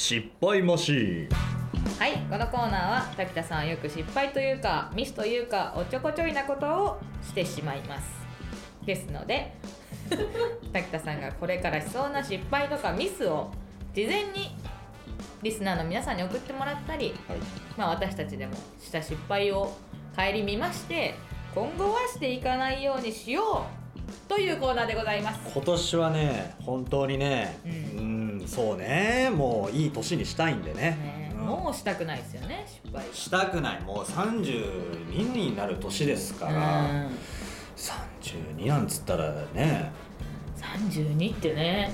失敗マシーン。はいこのコーナーは滝田さんはよく失敗というかミスというかおっちょこちょいなことをしてしまいます。ですので 滝田さんがこれからしそうな失敗とかミスを事前にリスナーの皆さんに送ってもらったり、はい。まあ、私たちでもした失敗を顧みまして今後はしていかないようにしようというコーナーでございます。今年はね本当にねううんんそうね。もういい年にしたいんでね。ね、うん。もうしたくないですよね失敗したくない。もう32になる年ですから、うん32なんつったらね。32ってね。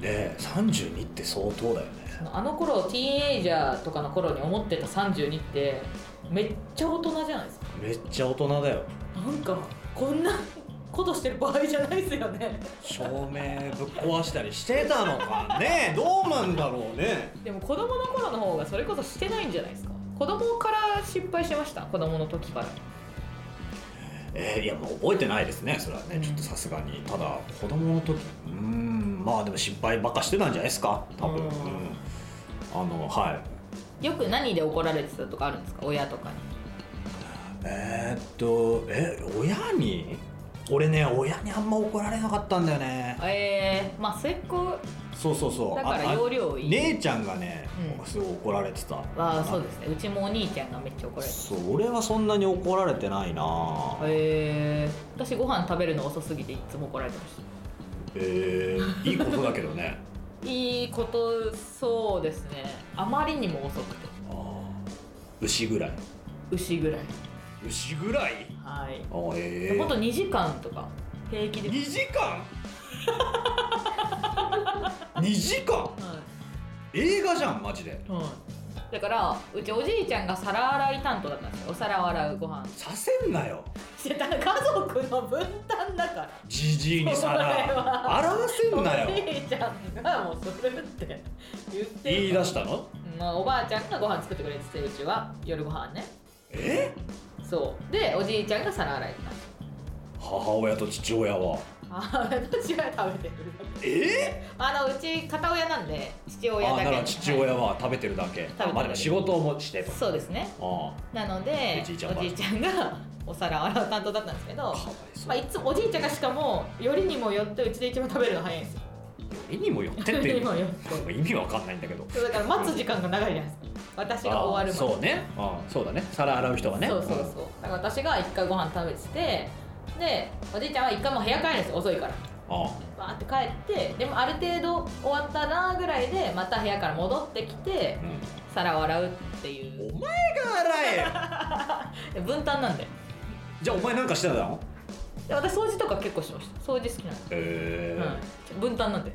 ね32って相当だよね。あの頃ティーンエイジャーとかの頃に思ってた32ってめっちゃ大人じゃないですか。めっちゃ大人だよ。なんかこんなことしてる場合じゃないですよね。照明ぶっ壊したりしてたのかね。どうなんだろうね。でも子供の頃の方がそれこそしてないんじゃないですか。子供から失敗してました。子供の時から。えーいやもう覚えてないですね。それはね、うん。ちょっとさすがに。ただ子供の時うーんまあでも失敗ばっかしてたんじゃないですか。多分、うん。うん。あのはい。よく何で怒られてたとかあるんですか？親とかに。えー、っとえ親に？俺ね親にあんま怒られなかったんだよね。えー、まあ末っ子。そうそうそう。だからああ容量いい。姉ちゃんがね、うん。すごい怒られてた。はそうですね。うちもお兄ちゃんがめっちゃ怒られてそう俺はそんなに怒られてないな。たえー、私ご飯食べるの遅すぎていつも怒られてました。えー、いいことだけどね。いいことそうですね。あまりにも遅くて。あー。牛ぐらい。牛ぐらい。牛ぐらい？はい。あーえ。ほんと2時間とか平気で、2時間？2時間？は映画じゃんマジで。いはい、だからうちおじいちゃんが皿洗い担当だったんですよ。お皿を洗うご飯。させんなよ。してた家族の分担だから。じじいに皿。は洗わせんなよ。おじいちゃんがもうそれって言って言い出したの？まあ、おばあちゃんがご飯作ってくれててうちは。夜ご飯ね。え？そう。でおじいちゃんが皿洗いだった母親と父親は。ああ私は食べてるえ？あのうち片親なんで父親あだけ。だから父親はは食べてるだけ、べてるだけまあでも仕事をもしていとそうですね。あなのでおじいちゃんが。お皿を洗う担当だったんですけどいまあ、いつもおじいちゃんがしかもよりにもよってうちで一番食べるの早いんですよ意にもよってって意味わかんないんだけど。そうだから待つ時間が長いじゃないですか。私が終わるまで。あそうね。あそうだね。皿洗う人はね。そうそうそう。だから私が一回ご飯食べててでおじいちゃんは一回もう部屋帰るんですよ遅いから。あバーって帰ってでもある程度終わったなぐらいでまた部屋から戻ってきてうん。皿を洗うっていう。お前が洗えで 分担なんでじゃあお前なんかしてたの？で私掃除とか結構してました。掃除好きなんで、へえはい、分担なんで、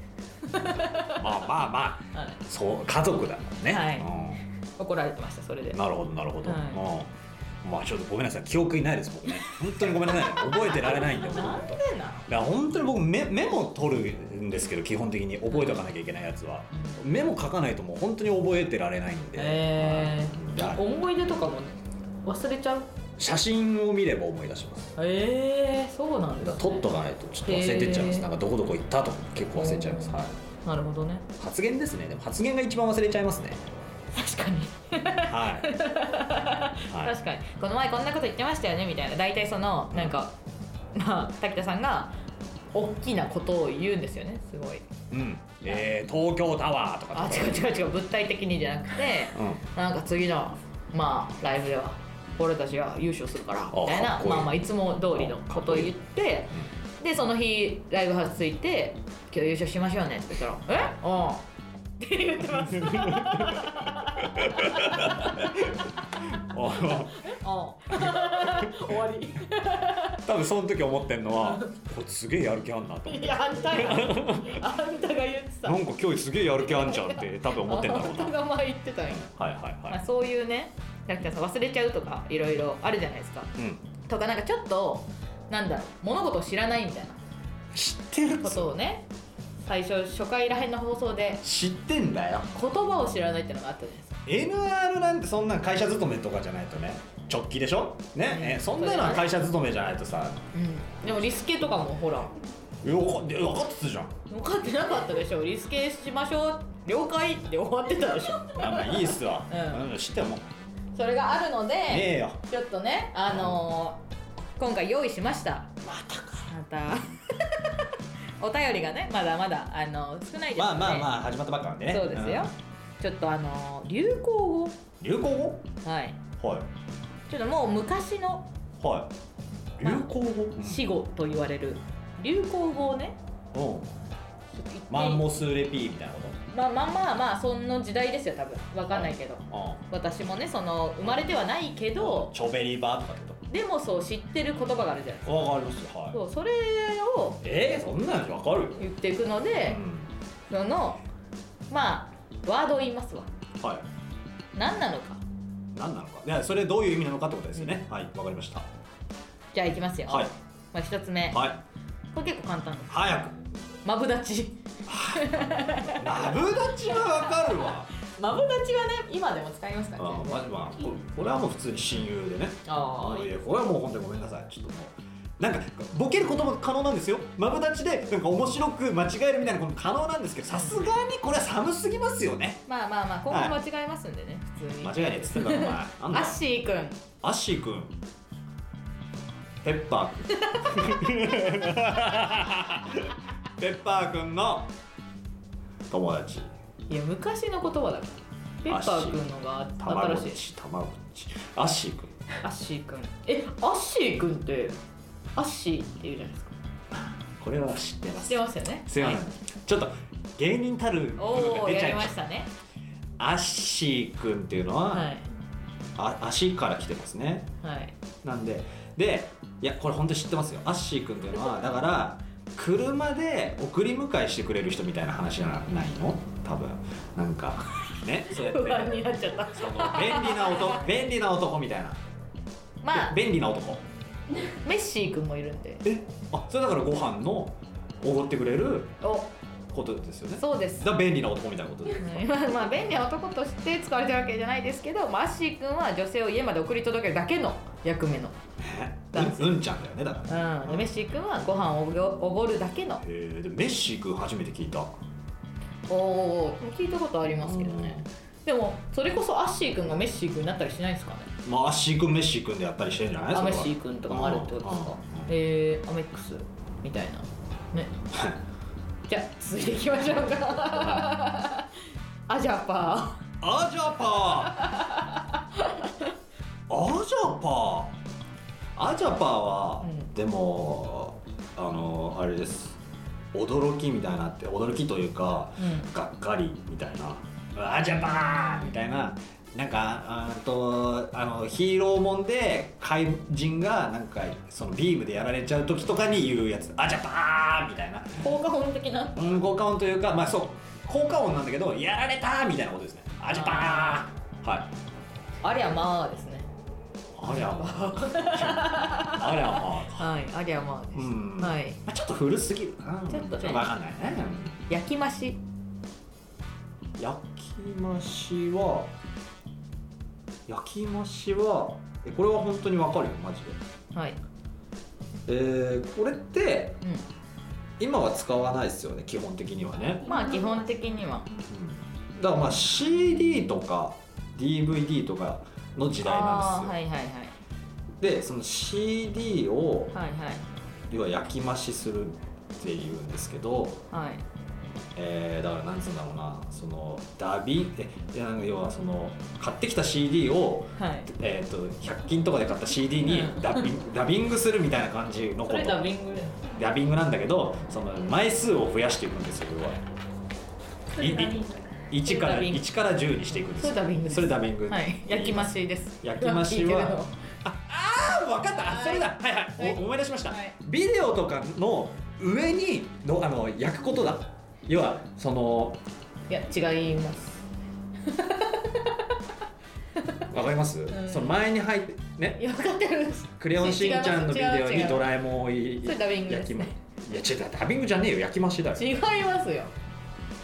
まあまあまあ。はい、そう家族だもんね、はい。うん。怒られてましたそれで。なるほどなるほど、はい。うん。まあちょっとごめんなさい。記憶にないです僕ね。本当にごめんなさいね。覚えてられないんで僕。なんでなだから本当に僕メメモ取るんですけど基本的に。覚えておかなきゃいけないやつは。メモ書かないともう本当に覚えてられないんで、えはい。ー、思い出とかも忘れちゃう？写真を見れば思い出します。えー、そうなんです、ね、取っとかないとちょっと忘れてっちゃいます。へーなんかどこどこ行ったとか結構忘れちゃいます、はい、なるほどね。発言ですね。でも発言が一番忘れちゃいますね。確かに。はい、はい、確かに。この前こんなこと言ってましたよねみたいな。大体そのなんかまあ滝田さんが大きなことを言うんですよねすごい。うん。えー、東京タワーとか。あ違う違う違う。物体的にじゃなくてうん。なんか次のまあライブでは俺たちが優勝するからみたいなまあまあいつも通りのことを言ってでその日ライブハウス着いて「今日優勝しましょうね」って言ったら「え？ああ」って言ってます。終わり。多分その時思ってんのはこれすげえやる気あんなと思って。いやあんたがあんたが言ってた。なんか今日すげえやる気あんじゃんって多分思ってんだろうあんたなが前言ってたんや、はいはいはまあ、そういうね滝田さん忘れちゃうとかいろいろあるじゃないですか。いうん。とかなんかちょっとなんだろう物事を知らないみたいな。知ってることをね最初初回らへんの放送で知ってんだよ。言葉を知らないっていうのがあったじゃないですか。NR なんてそんなん会社勤めとかじゃないとね直帰でしょ？ね、うん。えそんなのは会社勤めじゃないとさ。うん。でもリスケとかもほら。よか分かってたじゃん。分かってなかったでしょ？リスケしましょう。了解って終わってたでしょ。まあまあいいっすわ、うん。うん、知ってもそれがあるので、ちょっとねあのー今回用意しました。またか。また。お便りがねまだまだあの少ないですまあまあまあ始まったばっかなんでね。そうですよ、ちょっとあのー流行語。うん流行語？はい。はい。ちょっともう昔のはい。流まあ行語、死語と言われる。流行語をねうん、マンモスレピーみたいなこまあまあまあまあその時代ですよ多分。わかんないけど。と私もねその生まれてはないけうんどチョベリバーとかってこでもそう知ってる言葉があるじゃないですか。とわかりますよはい。そうそれをえー、そんなのわかる？よ、言っていくので、そのまあワードを言いますわ。うん、はい。何なのか。何なのか？いやそれどういう意味なのかってことですよね、はいわかりました。じゃあいきますよ、はい。まあ、一つ目、はい。これ結構簡単です。早く。マブダチマブダチはわかるわ。マブダチはね今でも使いますからあねまあまあここれはもう普通に親友でね。あいやこれはもう本当にごめんなさい。ちょっともう。なんかボケることも可能なんですよ。マブダチでなんか面白く間違えるみたいなことも可能なんですけどさすがにこれは寒すぎますよね。まあまあまあ今後間違えますんでね、普通に。間違いねえっつってんだろお前 アだッシーくん。アッシーくん。ペッパーくん ペッパーくんの友達。いや昔の言葉だから。ペッパーくんのが卵新しい。ち。卵ち。アッシーくん。アッシーくん。えアッシーくんってアッシーって言うじゃないですか。これは知ってます。知ってますよね。すいません、はい。ちょっと芸人たるおおやりが出ちゃいましたね。アッシーくんっていうのは、はい。あ足から来てますね。はい。なんででいやこれ本当に知ってますよ。アッシーくんっていうのはだから車で送り迎えしてくれる人みたいな話じゃないの？多分。なんか ねそうやって。不安になっちゃった。その便利な男 便利な男みたいな、まあ。べ便利な男。メッシーくんもいるんで。え？あそれだからご飯のおごってくれるお。ことですよね。そうです。だ便利な男みたいなことですうん。まあまあ便利な男として使われてるわけじゃないですけど、まあ、アッシー君は女性を家まで送り届けるだけの役目の、ね男性うんうんちゃんだよねだから。うん、でメッシー君はご飯をおごるだけの。えー、でメッシー君初めて聞いた。おお聞いたことありますけどね。でもそれこそアッシー君がメッシー君になったりしないんですかね？まあアッシー君メッシー君でやったりしてんじゃない？アメッそれは。シー君とかもあるってことですか？えー、アメックスみたいな。ねじゃあ続いていきましょうか。アジャパアジャパー。アジャパーアジャパーは、うんでもあのあれです。驚きみたいなって驚きというかーうん。がっかりみたいな。アジャパーみたいな。なんかあーとあのヒーローもんで怪人がなんかそのビームでやられちゃう時とかに言うやつ。アジャパーみたいな。効果音的な？うん、効果音というか、まあそう、効果音なんだけど、やられたーみたいなことですね。アジャパー。はい。ありゃまあですねありゃまあ。ありゃまあ。はいありゃまあです、うんはいまあ、ちょっと古すぎるかな。ちょっとねわかんないね。焼き増し焼き増しは、焼き増しは、えこれは本当にわかるよ、マジで。はいえー、これって、う今は使わないですよね、基本的にはね。んまあ基本的にはうんだからまあ CD とか DVD とかの時代なんですよ。はいはいはい。でその CD をはいはい。要は焼き増しするっていうんですけど、はい。えーだからなんつうんだろうなそのダビえ要はその買ってきた CD を、はい。えー、と100均とかで買った CD にうん。ダビ,、ダビングするみたいな感じのこと。ダビングでダビングなんだけどその枚数を増やしていくんですよ要は。いい1からそれダビング1から10にしていくんです。それダビングそれダビングはい。焼き増しです。焼き増しは聞いてるのあ分かった。あそれだ。はいはい、はい。お思い出しました、はい。ビデオとかの上にのあの焼くことだ？要はそのいや違います。わかります、ん。その前に入ってね？いや分かってるクレヨンしんちゃんのビデオにドラえもんをいそれダビングです焼きまねいや違うダビングじゃねえよ焼き増しだよ。違いますよ。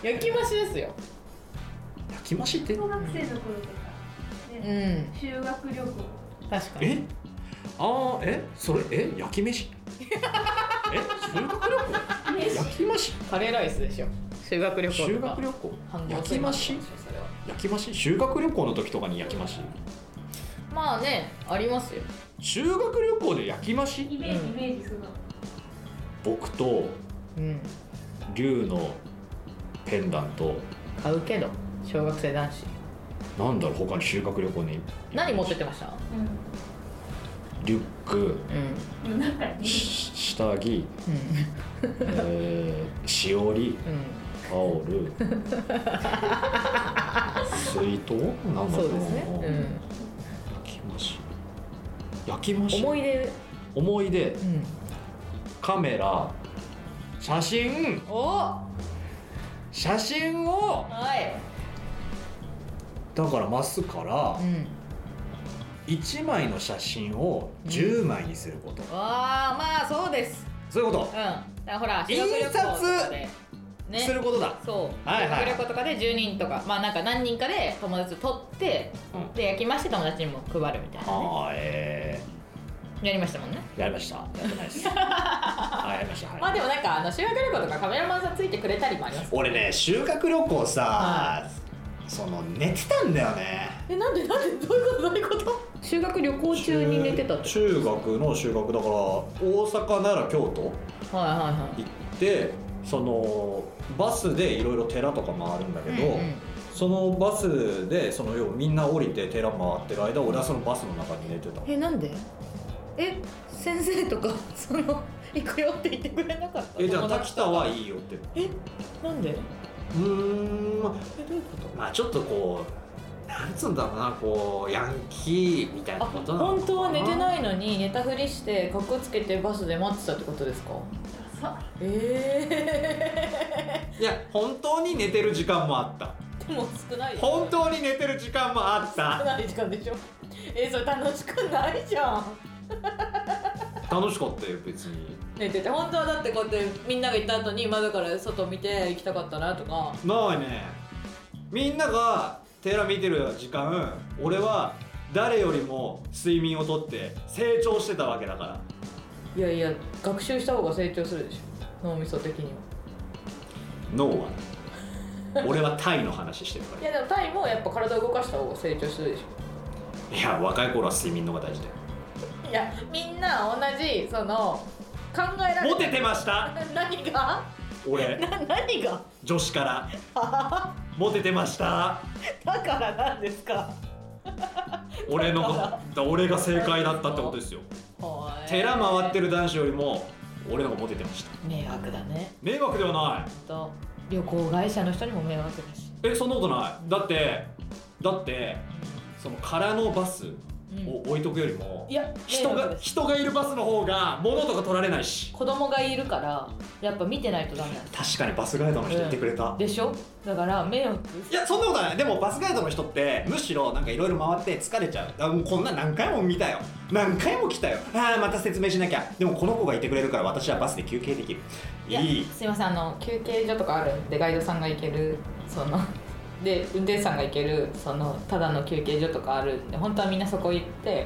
焼き増しですよ。焼き増しって小学生の頃とか、うね、ん。修学旅行確かに。え？ああえ？それ？え？焼き飯？え？修学旅行？焼き増し？カレーライスでしょ。修学旅行修学旅行？焼き増し？それは焼き増し？修学旅行の時とかに焼き増し？まあねありますよ。修学旅行で焼き増し？イメージイメージするの。僕とうん。龍のペンダント。買うけど小学生男子。なんだろう他に修学旅行に。何持ってってました？リュック。うん。下着、うん。えー、しおり。うん。タオル水筒？なんだろそうですね、焼き増し。焼き増うん、し？思い出。思い出。うん。カメラ。写真。写真を。いだからマスからうん。1枚の写真を10枚にすること、ああまあそうです。そういうこうん。だからほら印修学旅行とかでと、することだ。そう、はいはい。旅行とかで10人とかまあなんか何人かで友達と取って、うん。で焼きまして友達にも配るみたいなね。ああえやりましたもんね。ー、やりました。やってないです。あやりました。はい、まあでもなんかあの修学旅行とかカメラマンさんついてくれたりもあります。俺ね修学旅行さ、はその寝てたんだよね。えなんでなんでどういうことどういうこと？修学旅行中に寝てたって中学の修学だから大阪奈良京都はいはいはい。行ってそのバスでいろいろ寺とか回るんだけど、うんうん。そのバスでその要はみんな降りて寺回ってる間俺はそのバスの中に寝てた。えなんで？え先生とかその行くよって言ってくれなかったえじゃあ滝田はいいよって。えなんで？えうーん。まあどういうことまあちょっとこうなんつうんだろうなこうヤンキーみたいなあことなのかな。本当は寝てないのに寝たふりしてかっこつけてバスで待ってたってことですか？そうえいや本当に寝てる時間もあった。えでも少ないです本当に寝てる時間もあっ少たない時間でしょ。えそれ楽しくないじゃん。楽しかったよ別に寝てて本当はだってこうやってみんなが行った後に窓から外見て行きたかったなとか。ないね。みんなが寺見てる時間俺は誰よりも睡眠をとって成長してたわけだから。いやいや学習した方が成長するでしょ。脳みそ的には。脳はね。俺はタイの話してるかいやでもタイもやっぱ体を動かした方が成長するでしらいや若い頃は睡眠の方が大事だよ。ょいやみんな同じその考えられモテてました？何が？俺。な何が？女子から。モテてました？だからなんですか？俺のだ俺が正解だったってことですよ。寺回ってる男子よりも俺の方がモテてました。迷惑だね。迷惑ではない。と旅行会社の人にも迷惑だし、えそんなことない。だってだってその空のバスうんを置いとくよりも、いや人が人がいるバスの方が物とか取られないし子供がいるからやっぱ見てないとダメなん。で確かにバスガイドの人言ってくれた、すでしょ？だから迷惑いやそんなことない。でもバスガイドの人ってむしろなんかいろいろ回って疲れちゃう。あもうこんな何回も見たよ。何回も来たよ。ああまた説明しなきゃ。でもこの子がいてくれるから私はバスで休憩できる。いい。すいません。あの休憩所とかあるんでガイドさんが行けるそので運転手さんが行けるそのただの休憩所とかあるんで本当はみんなそこ行って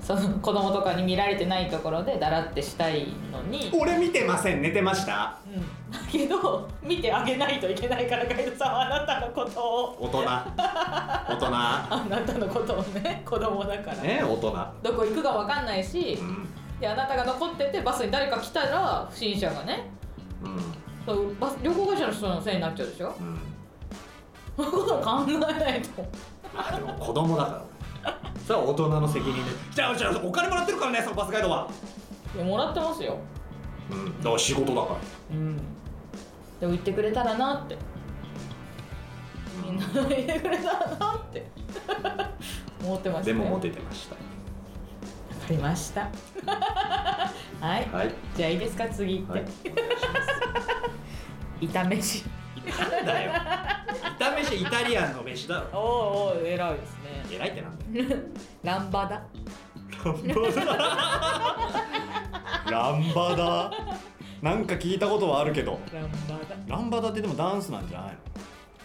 その子供とかに見られてないところでだらってしたいのに、俺見てません。寝てました？うん、だけど見てあげないといけないからガイドさんはあなたのことを。大人。大人。あなたのことをね子供だから、ね大人。どこ行くか分かんないしうんであなたが残っててバスに誰か来たら不審者がねうんそうバス旅行会社の人のせいになっちゃうでしょうんそういうことを考えないと。まあでも子供だからそれは大人の責任で。じゃあじゃあお金もらってるからねそのバスガイドは。いやもらってますようん。だから仕事だから。うん。でも言ってくれたらなって。みんなが言ってくれたらなって。思ってましたよ。でもモテてました。わかりました。はい。はい。じゃあいいですか次行って、はい。炒飯ますなんだよ炒飯イタリアンの飯だろ。おおお偉いですね。偉いってなんだよ。ランバダ。ランバダ。ランバダ。なんか聞いたことはあるけど。ランバダ。ランバダってでもダンスなんじゃない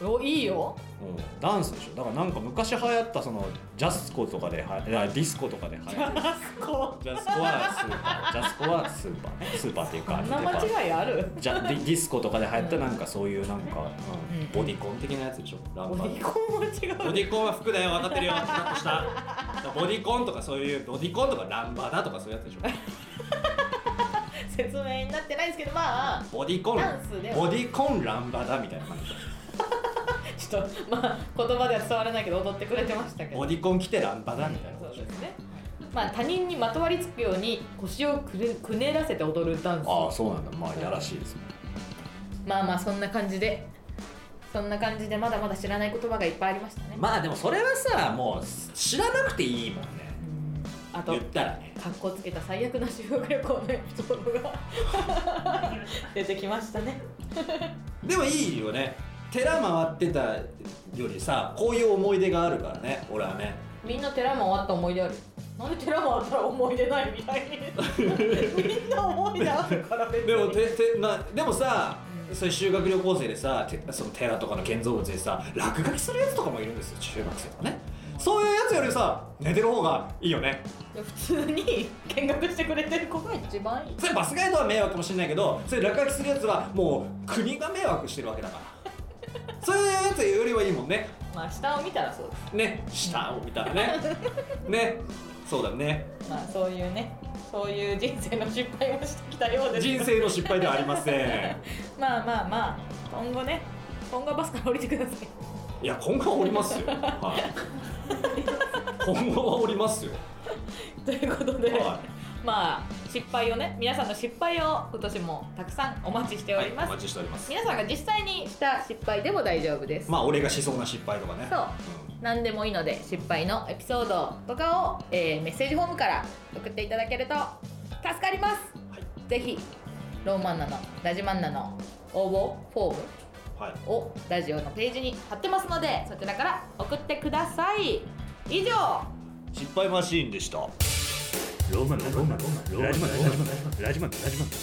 おいいよ。うん。ダンスでしょ？だからなんか昔流行ったそのジャスコとかでは ディスコとかで流行ったこジャスコ？はスーパー。ジャスコはスーパーねスーパーっていうかんな間違いある。じゃディディスコとかで流行ったなんかそういうなんか、うん。うんボディコン的なやつでしょ？ランバボディコンは違うボディコンは服だよ。分かってるよ。カットした。ボディコンとかそういうボディコンとかランバダとかそういうやつでしょ？説明になってないですけどまあボディコン。ダンスでは。ボディコンランバダみたいな感じちょっとまあ言葉では伝わらないけど踊ってくれてましたけど。ボディコン着てランバダみたいな。そうですね。まあ他人にまとわりつくように腰をくれくねらせて踊るダンス。ああそうなんだ。まあやらしいですね。まあまあそんな感じで。そんな感じでまだまだ知らない言葉がいっぱいありましたね、まあでもそれはさもう知らなくていいもんね。あと言ったらね。かっこつけた最悪な修学旅行のエピソードが 出てきましたね。でもいいよね寺回ってたよりさこういう思い出があるからね俺はね。みんな寺回った思い出ある。なんで寺回ったら思い出ないみたいに。みんな思い出あるから別に。でもててなでもさ、うんそういう修学旅行生でさてその寺とかの建造物でさ落書きするやつとかもいるんですよ中学生とかね。そういうやつよりさ寝てる方がいいよね。普通に見学してくれてる子が一番いい。それバスガイドは迷惑かもしれないけどそれ落書きするやつはもう国が迷惑してるわけだからそういうやつよりはいいもんね。まあ下を見たらそうです。ね。下を見たらね。ね。そうだね。まあそういうね。そういう人生の失敗をしてきたようです。人生の失敗ではありません。まあまあまあ今後ね。今後はバスから降りてください。いや今後はおりますよ、はい、今後はおりますよ、ということで、はまあ失敗をね皆さんの失敗を今年もたくさんお待ちしております、お待ちしております。皆さんが実際にした失敗でも大丈夫です、まあ俺がしそうな失敗とかね。そう。何でもいいので失敗のエピソードとかを、えーメッセージフォームから送っていただけると助かります。うんはい。ぜひローマンナのラジマンナの応募フォームはい。をラジオのページに貼ってますのでそちらから送ってください。以上。失敗マシーンでしたローマンだローマンだローマンだラジマンだラジマンだラジマン。だ